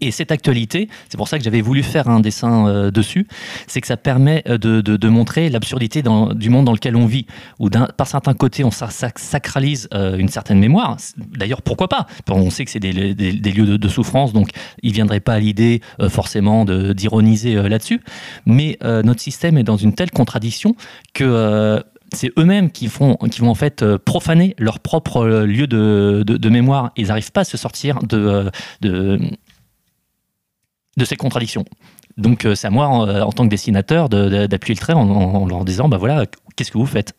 Et cette actualité, c'est pour ça que j'avais voulu faire un dessin euh, dessus, c'est que ça permet euh, de, de, montrer l'absurdité du monde dans lequel on vit, où par certains côtés on sacralise euh, une certaine mémoire. D'ailleurs, pourquoi pas? On sait que c'est des, des, lieux de, souffrance, donc il ne viendrait pas à l'idée forcément d'ironiser là-dessus. Mais notre système est dans une telle contradiction que c'est eux-mêmes qui, font, qui vont en fait euh, profaner leur propre euh, lieu de, mémoire. Ils n'arrivent pas à se sortir de, euh, de, de ces contradictions. Donc c'est à moi, en, tant que dessinateur, d'appuyer le trait en, leur disant, bah voilà, qu'est-ce que vous faites?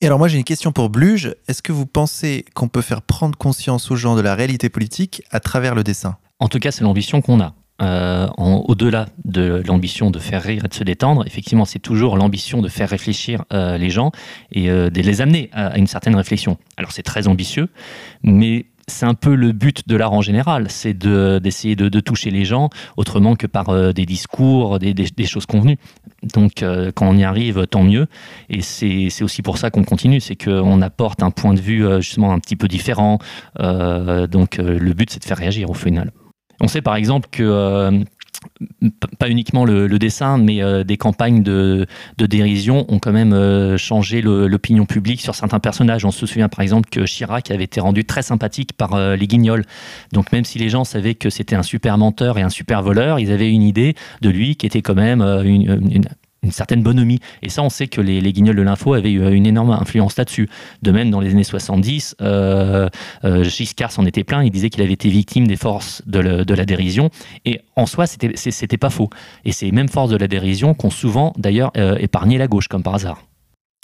Et alors moi j'ai une question pour Bluge. Est-ce que vous pensez qu'on peut faire prendre conscience aux gens de la réalité politique à travers le dessin? En tout cas, c'est l'ambition qu'on a. Euh, au-delà de l'ambition de faire rire et de se détendre, effectivement, c'est toujours l'ambition de faire réfléchir euh, les gens et euh, de les amener à, une certaine réflexion. Alors c'est très ambitieux, mais c'est un peu le but de l'art en général, c'est d'essayer de, toucher les gens autrement que par des discours, des, des, choses convenues. Donc quand on y arrive, tant mieux. Et c'est aussi pour ça qu'on continue, c'est qu'on apporte un point de vue justement un petit peu différent. donc le but, c'est de faire réagir au final. On sait par exemple que euh, pas uniquement le, dessin, mais euh, des campagnes de, dérision ont quand même euh, changé l'opinion publique sur certains personnages. On se souvient par exemple que Chirac avait été rendu très sympathique par les guignols. Donc même si les gens savaient que c'était un super menteur et un super voleur, ils avaient une idée de lui qui était quand même une, une certaine bonhomie. Et ça, on sait que les, guignols de l'info avaient eu une énorme influence là-dessus. De même, dans les années 70, euh, euh, Giscard s'en était plein. Il disait qu'il avait été victime des forces de, la dérision. Et en soi, c'était pas faux. Et ces mêmes forces de la dérision qu'ont souvent, d'ailleurs, euh, épargné la gauche, comme par hasard.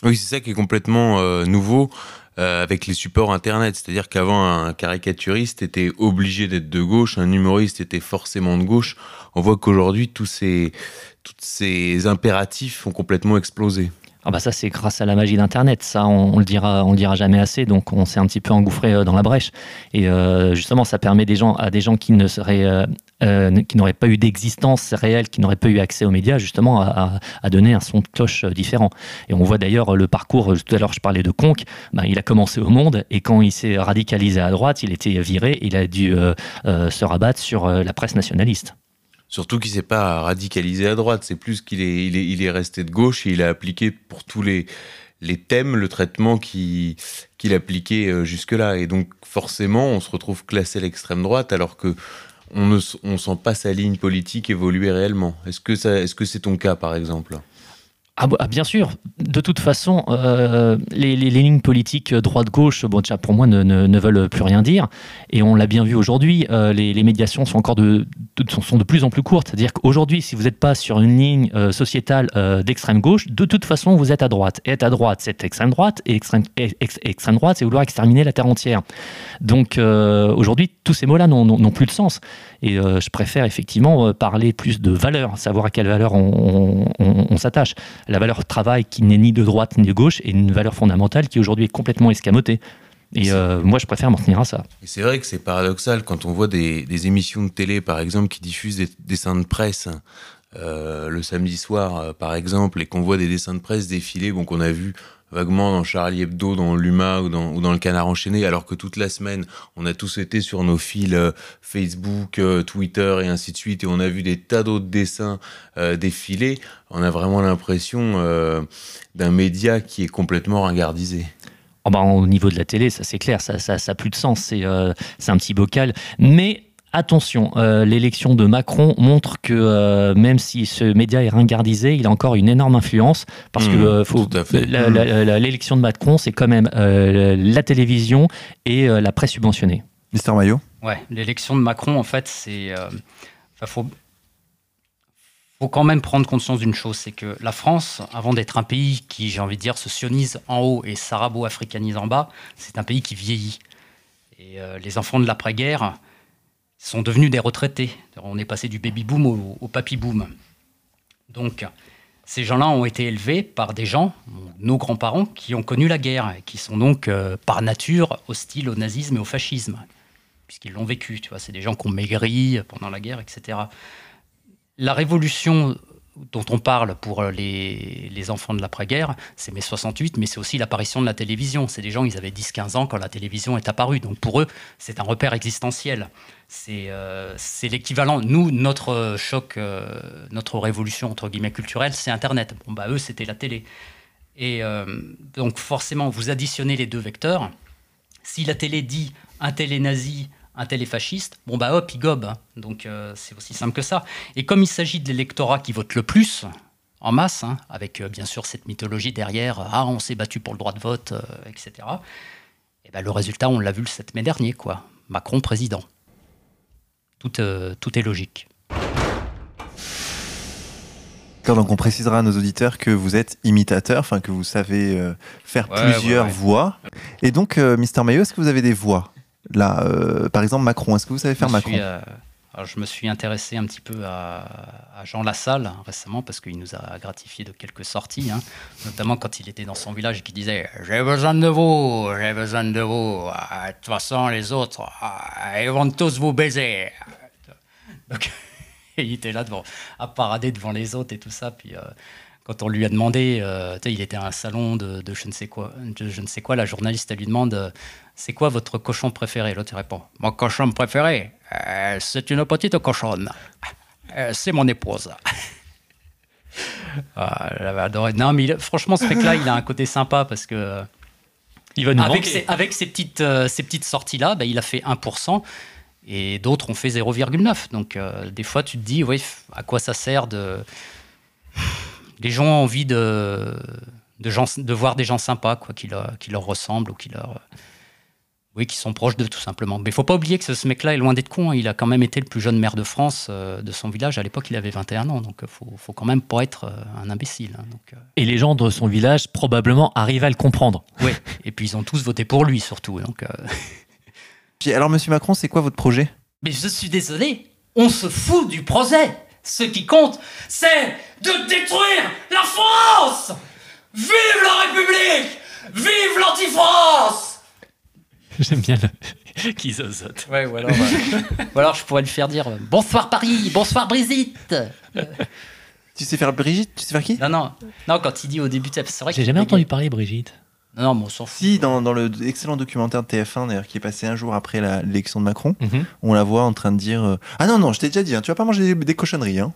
Oui, c'est ça qui est complètement euh, nouveau. avec les supports internet. C'est-à-dire qu'avant, un caricaturiste était obligé d'être de gauche, un humoriste était forcément de gauche. On voit qu'aujourd'hui, tous ces, tous ces impératifs ont complètement explosé. Ah bah ça c'est grâce à la magie d'internet. Ça on, le dira on le dira jamais assez. Donc on s'est un petit peu engouffré euh, dans la brèche. Et euh, justement ça permet à des gens qui ne seraient euh, qui n'auraient pas eu d'existence réelle qui n'auraient pas eu accès aux médias justement à, donner un son de cloche différent. Et on voit d'ailleurs le parcours tout à l'heure je parlais de Conque ben, il a commencé au Monde. Et quand il s'est radicalisé à droite il était viré. Il a dû se rabattre sur la presse nationaliste Surtout qu'il s'est pas radicalisé à droite, c'est plus qu'il est, il est, resté de gauche et il a appliqué pour tous les, les thèmes le traitement qu'il appliquait euh, jusque-là. Et donc forcément, on se retrouve classé à l'extrême droite alors que on ne on sent pas sa ligne politique évoluer réellement. Est-ce que c'est -ce c'est ton cas, par exemple? Ah, bah, bien sûr. De toute façon, euh, les, lignes politiques droite-gauche, bon, déjà pour moi, ne, veulent plus rien dire. Et on l'a bien vu aujourd'hui, euh, les, médiations sont encore de, sont de plus en plus courtes. C'est-à-dire qu'aujourd'hui, si vous n'êtes pas sur une ligne euh, sociétale d'extrême gauche, de toute façon, vous êtes à droite. Être à droite, c'est extrême droite. Et extrême, extrême droite, c'est vouloir exterminer la terre entière. Donc aujourd'hui, tous ces mots-là n'ont plus de sens. Et je préfère effectivement parler plus de valeur, savoir à quelle valeur on s'attache la valeur travail qui n'est ni de droite ni de gauche est une valeur fondamentale qui aujourd'hui est complètement escamotée. Et euh, moi, je préfère m'en tenir à ça. Et c'est vrai que c'est paradoxal quand on voit des, des émissions de télé, par exemple, qui diffusent des dessins de presse euh, le samedi soir, euh, par exemple, et qu'on voit des dessins de presse défiler, bon, qu'on a vu vaguement dans Charlie Hebdo, dans Luma ou dans, le Canard enchaîné, alors que toute la semaine, on a tous été sur nos fils euh, Facebook, Twitter et ainsi de suite, et on a vu des tas d'autres dessins défiler, on a vraiment l'impression d'un média qui est complètement ringardisé. Oh bah, au niveau de la télé, ça c'est clair, ça n'a plus de sens, c'est un petit bocal. Mais Attention, euh, l'élection de Macron montre que euh, même si ce média est ringardisé, il a encore une énorme influence parce que euh, l'élection de Macron, c'est quand même la télévision et la presse subventionnée. Mister Maillot Ouais, l'élection de Macron, en fait, c'est. Il faut, faut quand même prendre conscience d'une chose c'est que la France, avant d'être un pays qui, j'ai envie de dire, se sionise en haut et s'arabo-africanise en bas, c'est un pays qui vieillit. Et les enfants de l'après-guerre sont devenus des retraités. On est passé du baby-boom au, papy-boom. Donc, ces gens-là ont été élevés par des gens, nos grands-parents, qui ont connu la guerre, et qui sont donc, euh, par nature, hostiles au nazisme et au fascisme, puisqu'ils l'ont vécu. Tu vois, c'est des gens qui ont maigri pendant la guerre, etc. La révolution dont on parle pour euh, les, les enfants de l'après-guerre, c'est mai 68, mais c'est aussi l'apparition de la télévision. C'est des gens, ils avaient 10-15 ans quand la télévision est apparue. Donc pour eux, c'est un repère existentiel. C'est euh, l'équivalent. Nous, notre choc, euh, notre révolution, entre guillemets, culturelle, c'est Internet. Bon, bah eux, c'était la télé. Et donc forcément, vous additionnez les deux vecteurs. Si la télé dit un télé nazi, un téléfasciste, bon bah hop, il gobe. Hein. Donc euh, c'est aussi simple que ça. Et comme il s'agit de l'électorat qui vote le plus, en masse, hein, avec euh, bien sûr cette mythologie derrière, ah on s'est battu pour le droit de vote, euh, etc. Et ben, le résultat, on l'a vu le 7 mai dernier, quoi. Macron président. Tout, tout est logique. Donc on précisera à nos auditeurs que vous êtes imitateur, enfin que vous savez faire plusieurs voix. Et donc, Mister Maillot, est-ce que vous avez des voix? Là, euh, par exemple, Macron, est-ce que vous savez faire Macron euh, je me suis intéressé un petit peu à, Jean Lassalle récemment parce qu'il nous a gratifié de quelques sorties, hein. notamment quand il était dans son village et qu'il disait J'ai besoin de vous, j'ai besoin de vous. Ah, de toute façon, les autres, ah, ils vont tous vous baiser. Donc, il était là devant, à parader devant les autres et tout ça. Puis euh, quand on lui a demandé, il était à un salon de, je ne sais quoi, je ne sais quoi, la journaliste elle lui demande c'est quoi votre cochon préféré? L'autre répond Mon cochon préféré, euh, c'est une petite cochonne. Euh, c'est mon épouse. ah, J'avais adoré. Non, mais franchement, ce mec-là, il a un côté sympa parce que. Il va nous avec, ses, avec ces petites, euh, ces petites sorties-là, bah, il a fait 1% et d'autres ont fait 0,9. Donc, des fois, tu te dis, oui, à quoi ça sert de. Les gens ont envie de, de, gens, de voir des gens sympas, quoi, qui, leur, qui leur ressemblent ou qui leur oui, qui sont proches d'eux, tout simplement. Mais il faut pas oublier que ce, mec-là est loin d'être con. Hein. Il a quand même été le plus jeune maire de France euh, de son village. À l'époque, il avait 21 ans. Donc, il faut, faut, quand même pas être euh, un imbécile. Hein. donc, euh. Et les gens de son village, probablement, arrivent à le comprendre. Oui, et puis ils ont tous voté pour lui, surtout. Donc, Alors, monsieur Macron, c'est quoi votre projet? Mais je suis désolé, on se fout du projet. Ce qui compte, c'est de détruire la France Vive la République Vive l'anti-France J'aime bien le... qui zozote. Ouais, ou alors, alors, je pourrais lui faire dire Bonsoir Paris, bonsoir Brigitte. Tu sais faire Brigitte? Tu sais faire qui? Non, non, non. Quand il dit au début, c'est vrai. J'ai jamais entendu parler Brigitte. Non, non, mais on s'en fout. Si, dans, dans le excellent documentaire de TF1 d'ailleurs qui est passé un jour après l'élection de Macron, mhm. on la voit en train de dire euh, Ah non, non, je t'ai déjà dit, hein, tu vas pas manger des, des cochonneries. Hein.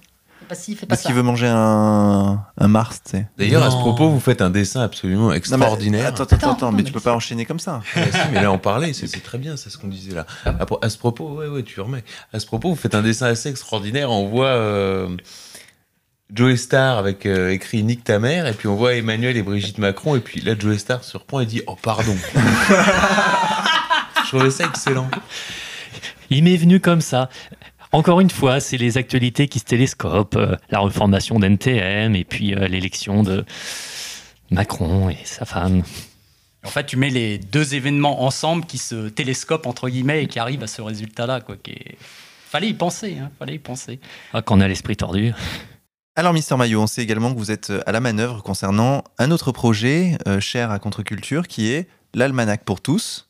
Parce qu'il veut manger un, un Mars, tu sais. D'ailleurs, à ce propos, vous faites un dessin absolument extraordinaire. attends, attends, attends, mais, tu peux pas enchaîner comme ça. Ah, si, mais là, on parlait, c'est très bien, c'est ce qu'on disait là. À, ce propos, ouais, ouais, tu remets. À ce propos, vous faites un dessin assez extraordinaire. On voit euh, Joe Star avec euh, écrit Nick ta mère, et puis on voit Emmanuel et Brigitte Macron, et puis là, Joe Star se reprend et dit Oh, pardon. Je trouvais ça excellent. Il m'est venu comme ça. Encore une fois, c'est les actualités qui se télescopent, euh, la reformation d'NTM et puis euh, l'élection de Macron et sa femme. En fait, tu mets les deux événements ensemble qui se télescopent entre guillemets et qui arrivent à ce résultat-là. Quoi, qui Fallait y penser, hein, fallait y penser. Ah, qu'on a l'esprit tordu. Alors, Mister Maillot, on sait également que vous êtes à la manœuvre concernant un autre projet euh, cher à Contre-Culture qui est l'Almanach pour tous.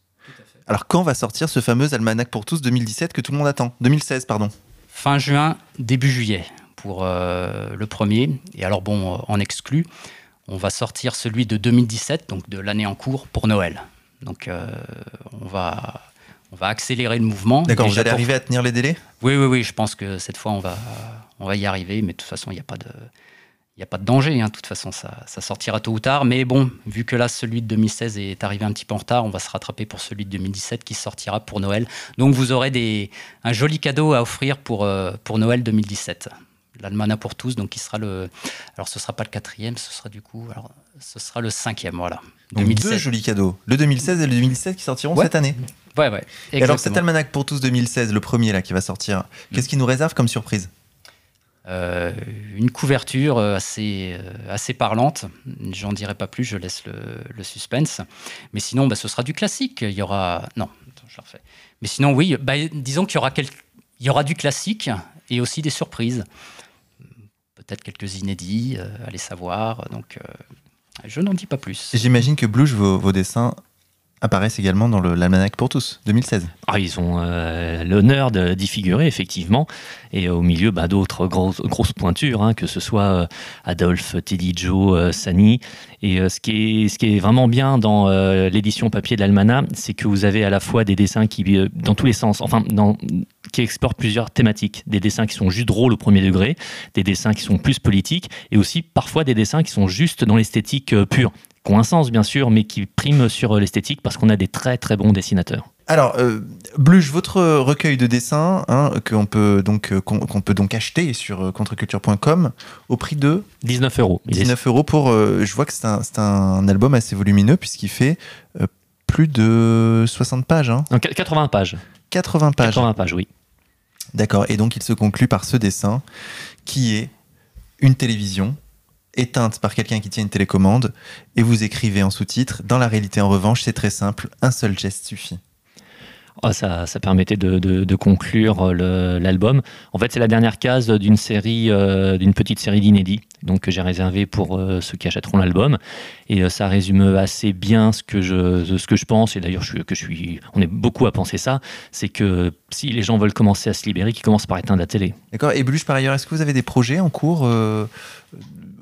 Alors quand va sortir ce fameux almanach pour tous 2017 que tout le monde attend? 2016, pardon. Fin juin, début juillet pour euh, le premier. Et alors bon, en exclu, on va sortir celui de 2017, donc de l'année en cours, pour Noël. Donc euh, on va on va accélérer le mouvement. D'accord, vous allez pour- arriver à tenir les délais? Oui, oui, oui, je pense que cette fois, on va, on va y arriver, mais de toute façon, il n'y a pas de... Il n'y a pas de danger, hein. de toute façon, ça, ça sortira tôt ou tard. Mais bon, vu que là, celui de 2016 est arrivé un petit peu en retard, on va se rattraper pour celui de 2017 qui sortira pour Noël. Donc vous aurez des, un joli cadeau à offrir pour, euh, pour Noël 2017. L'Almana pour tous, donc qui sera le. Alors ce sera pas le quatrième, ce sera du coup. Alors, ce sera le cinquième, voilà. Donc 2017. deux jolis cadeaux. Le 2016 et le 2017 qui sortiront Ouais. cette année. Ouais, ouais. Et alors cet almanach pour tous 2016, le premier là qui va sortir, qu'est-ce qui nous réserve comme surprise? Euh, une couverture euh, assez, euh, assez parlante. J'en dirai pas plus, je laisse le, suspense. Mais sinon, bah, ce sera du classique. Il y aura. Non, je refais. Mais sinon, oui, bah, disons qu'il y aura, quel- y aura du classique et aussi des surprises. Peut-être quelques inédits, euh, allez savoir. Donc, je n'en dis pas plus. J'imagine que Blouche, vos dessins apparaissent également dans l'almanach pour tous 2016. Ah, ils ont euh, l'honneur d'y figurer, effectivement. Et au milieu, bah, d'autres grosses, pointures, hein, que ce soit euh, Adolphe, Teddy Joe, euh, Sani. Et ce, qui est, ce qui est vraiment bien dans l'édition papier de l'Almanach, c'est que vous avez à la fois des dessins qui, dans tous les sens, enfin, qui explorent plusieurs thématiques. Des dessins qui sont juste drôles au premier degré, des dessins qui sont plus politiques, et aussi parfois des dessins qui sont juste dans l'esthétique pure, sens, bien sûr, mais qui priment sur euh, l'esthétique parce qu'on a des très très bons dessinateurs. Alors, euh, Bluche, votre recueil de dessins hein, qu'on peut donc euh, qu'on qu'on peut donc acheter sur euh, contreculture.com au prix de 19 euros. Il est 19 euros pour. euh, je vois que c'est un, c'est un album assez volumineux puisqu'il fait euh, plus de 60 pages, hein, Donc, 80 pages. 80 pages. 80 pages, oui. D'accord. Et donc il se conclut par ce dessin qui est une télévision éteinte par quelqu'un qui tient une télécommande et vous écrivez en sous-titre. Dans la réalité, en revanche, c'est très simple. Un seul geste suffit. Ah, ça, ça permettait de, de- de conclure le- l'album. En fait, c'est la dernière case d'une série, euh, d'une petite série d'inédits, donc que j'ai réservé pour euh, ceux qui achèteront l'album. Et euh, ça résume assez bien ce que je, ce que je pense. Et d'ailleurs, je, que je suis, on est beaucoup à penser ça. C'est que si les gens veulent commencer à se libérer, qu'ils commencent par éteindre la télé. D'accord. Et Bluche, par ailleurs, est-ce que vous avez des projets en cours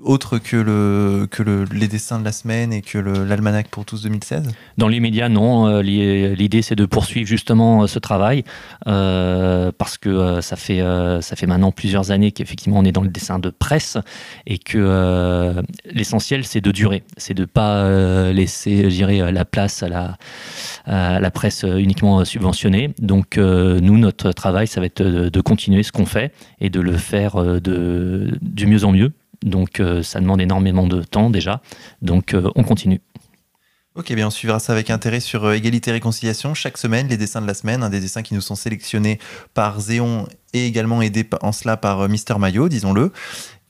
autres que, le, que le- les dessins de la semaine et que l'almanach pour tous 2016 Dans l'immédiat, non. Euh, l'i- L'idée, c'est de poursuivre justement euh, ce travail euh, parce que ça, fait, ça fait maintenant plusieurs années qu'effectivement on est dans le dessin de presse et que l'essentiel, c'est de durer. C'est de ne pas laisser, la place à la, à la presse uniquement subventionnée. Donc, nous, notre travail, ça va être de, de continuer ce qu'on fait et de le faire de, du mieux en mieux. Donc, euh, ça demande énormément de temps déjà. Donc, euh, on continue. Ok, bien on suivra ça avec intérêt sur euh, Égalité et Réconciliation. Chaque semaine, les dessins de la semaine, un des dessins qui nous sont sélectionnés par Zéon et également aidés en cela par Mister Maillot, disons-le.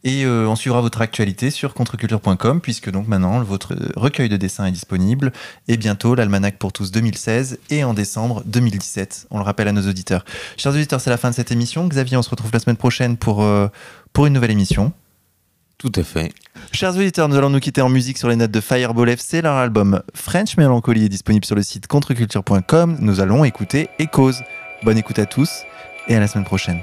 Et on suivra votre actualité sur contreculture.com puisque donc maintenant votre recueil de dessins est disponible et bientôt l'almanach pour tous 2016 et en décembre 2017. On le rappelle à nos auditeurs. Chers auditeurs, c'est la fin de cette émission. Xavier, on se retrouve la semaine prochaine pour, pour une nouvelle émission. Tout à fait. Chers auditeurs, nous allons nous quitter en musique sur les notes de Fireball FC. Leur album French Melancholy est disponible sur le site contreculture.com. Nous allons écouter Echoes. Bonne écoute à tous et à la semaine prochaine.